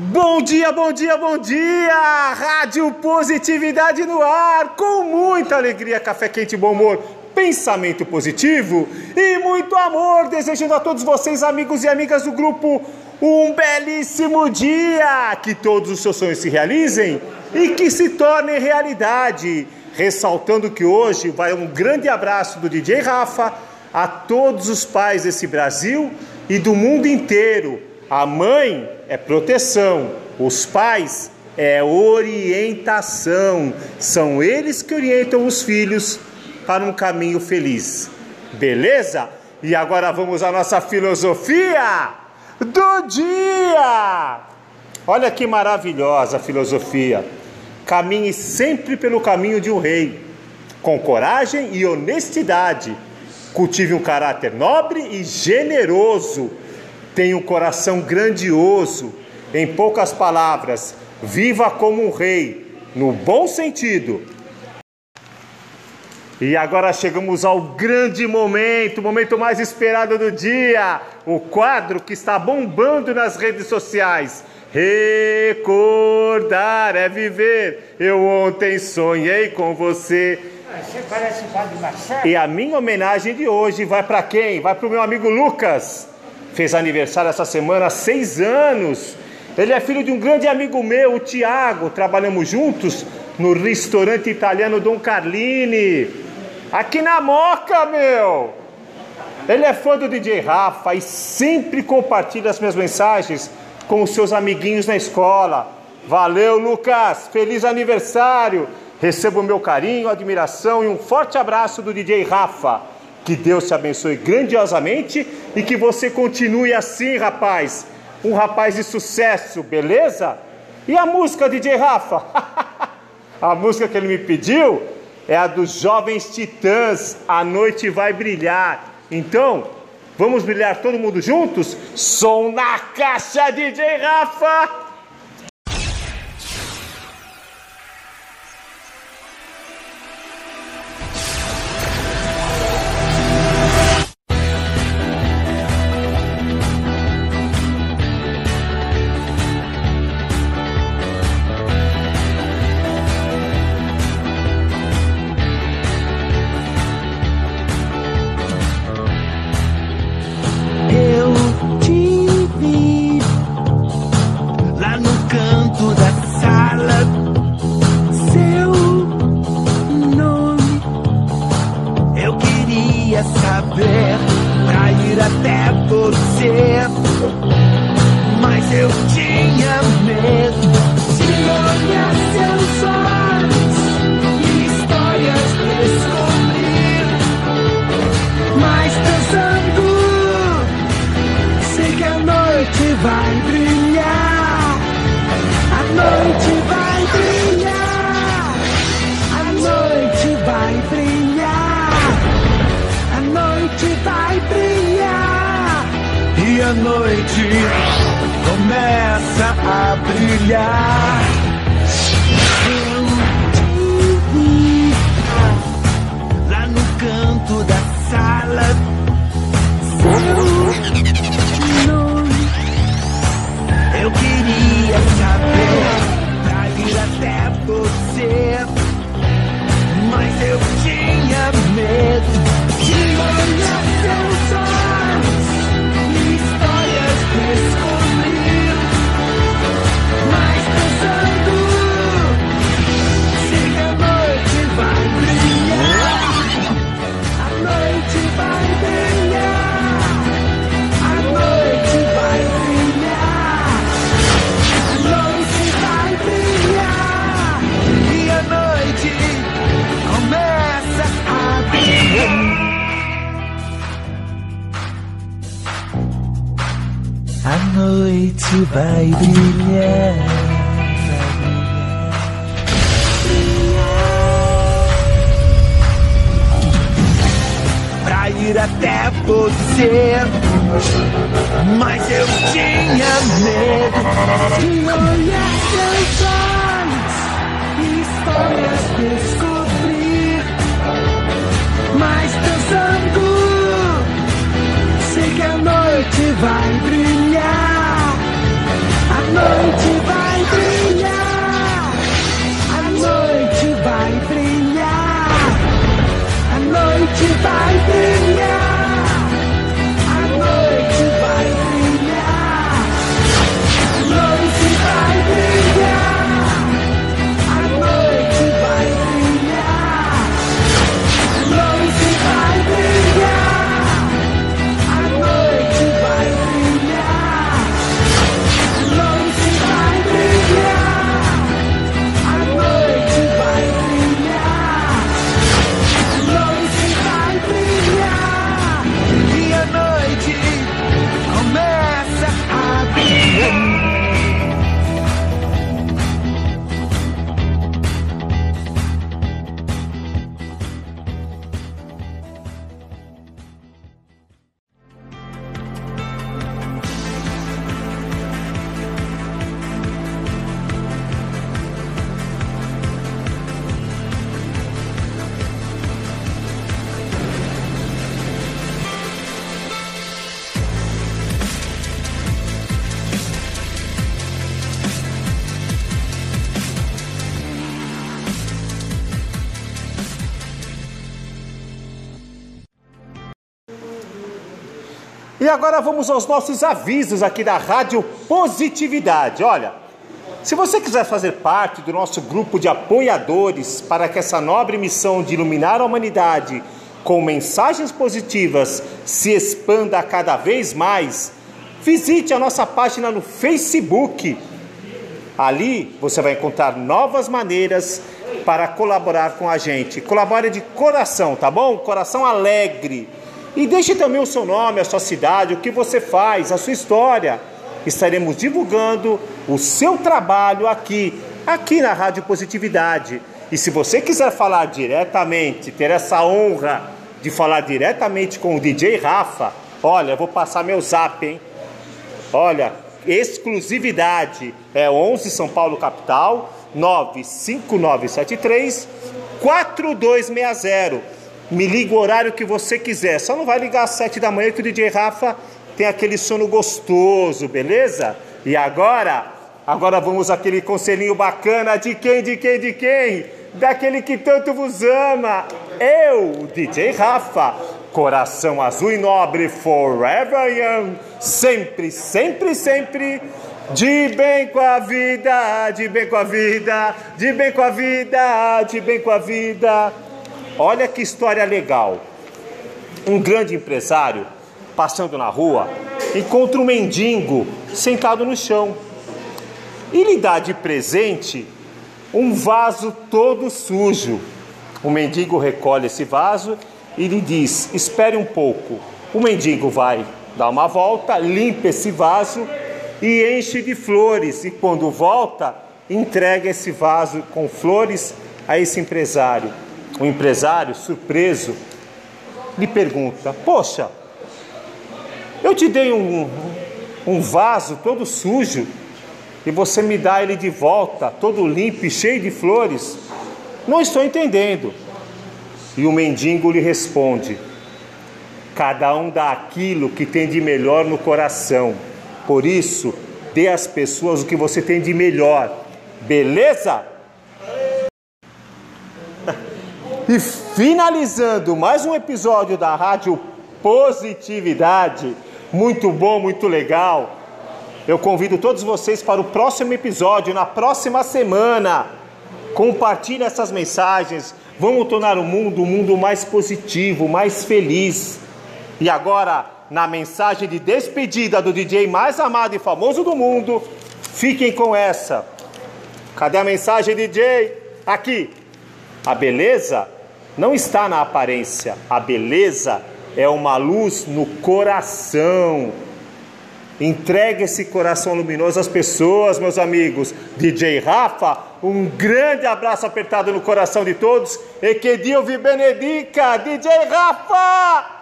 Bom dia, bom dia, bom dia! Rádio Positividade no ar, com muita alegria, café quente, bom humor, pensamento positivo e muito amor, desejando a todos vocês, amigos e amigas do grupo, um belíssimo dia! Que todos os seus sonhos se realizem e que se tornem realidade. Ressaltando que hoje vai um grande abraço do DJ Rafa a todos os pais desse Brasil e do mundo inteiro. A mãe é proteção, os pais é orientação. São eles que orientam os filhos para um caminho feliz. Beleza? E agora vamos à nossa filosofia do dia. Olha que maravilhosa a filosofia. Caminhe sempre pelo caminho de um rei, com coragem e honestidade. Cultive um caráter nobre e generoso. Tenha um coração grandioso. Em poucas palavras, viva como um rei, no bom sentido. E agora chegamos ao grande momento, o momento mais esperado do dia, o quadro que está bombando nas redes sociais. Recordar é viver. Eu ontem sonhei com você. Você parece Padre Marcelo. E a minha homenagem de hoje vai para quem? Vai para o meu amigo Lucas. Fez aniversário essa semana, seis anos. Ele é filho de um grande amigo meu, o Tiago. Trabalhamos juntos no restaurante italiano Dom Carlini. Aqui na Moca, meu! Ele é fã do DJ Rafa e sempre compartilha as minhas mensagens com os seus amiguinhos na escola. Valeu, Lucas! Feliz aniversário! Receba o meu carinho, admiração e um forte abraço do DJ Rafa. Que Deus te abençoe grandiosamente e que você continue assim, rapaz. Um rapaz de sucesso, beleza? E a música, DJ Rafa? a música que ele me pediu é a dos Jovens Titãs. A noite vai brilhar. Então, vamos brilhar todo mundo juntos? Som na caixa, DJ Rafa! Começa a noite vai brilhar. Ir até você, mas eu tinha medo de olhar seus olhos e histórias find me. E agora vamos aos nossos avisos aqui da Rádio Positividade. Olha, se você quiser fazer parte do nosso grupo de apoiadores para que essa nobre missão de iluminar a humanidade com mensagens positivas se expanda cada vez mais, visite a nossa página no Facebook. Ali você vai encontrar novas maneiras para colaborar com a gente. Colabore de coração, tá bom? Coração alegre. E deixe também o seu nome, a sua cidade, o que você faz, a sua história. Estaremos divulgando o seu trabalho aqui, aqui na Rádio Positividade. E se você quiser falar diretamente, ter essa honra de falar diretamente com o DJ Rafa, olha, vou passar meu zap, hein? Olha, exclusividade é 11 São Paulo capital 95973 4260. Me liga o horário que você quiser. Só não vai ligar às 7 da manhã que o DJ Rafa tem aquele sono gostoso, beleza? E agora, agora vamos aquele conselhinho bacana de quem, de quem, de quem? Daquele que tanto vos ama. Eu, DJ Rafa, coração azul e nobre, forever young, sempre, sempre, sempre de bem com a vida, de bem com a vida, de bem com a vida, de bem com a vida. Olha que história legal. Um grande empresário, passando na rua, encontra um mendigo sentado no chão e lhe dá de presente um vaso todo sujo. O mendigo recolhe esse vaso e lhe diz: Espere um pouco. O mendigo vai dar uma volta, limpa esse vaso e enche de flores. E quando volta, entrega esse vaso com flores a esse empresário. O empresário, surpreso, lhe pergunta: Poxa, eu te dei um, um vaso todo sujo e você me dá ele de volta, todo limpo e cheio de flores? Não estou entendendo. E o mendigo lhe responde: Cada um dá aquilo que tem de melhor no coração. Por isso, dê às pessoas o que você tem de melhor. Beleza? E finalizando mais um episódio da Rádio Positividade, muito bom, muito legal. Eu convido todos vocês para o próximo episódio, na próxima semana. Compartilhe essas mensagens. Vamos tornar o mundo um mundo mais positivo, mais feliz. E agora, na mensagem de despedida do DJ mais amado e famoso do mundo, fiquem com essa. Cadê a mensagem, DJ? Aqui. A beleza não está na aparência, a beleza é uma luz no coração. Entregue esse coração luminoso às pessoas, meus amigos. DJ Rafa, um grande abraço apertado no coração de todos. E que Deus vi benedica, DJ Rafa!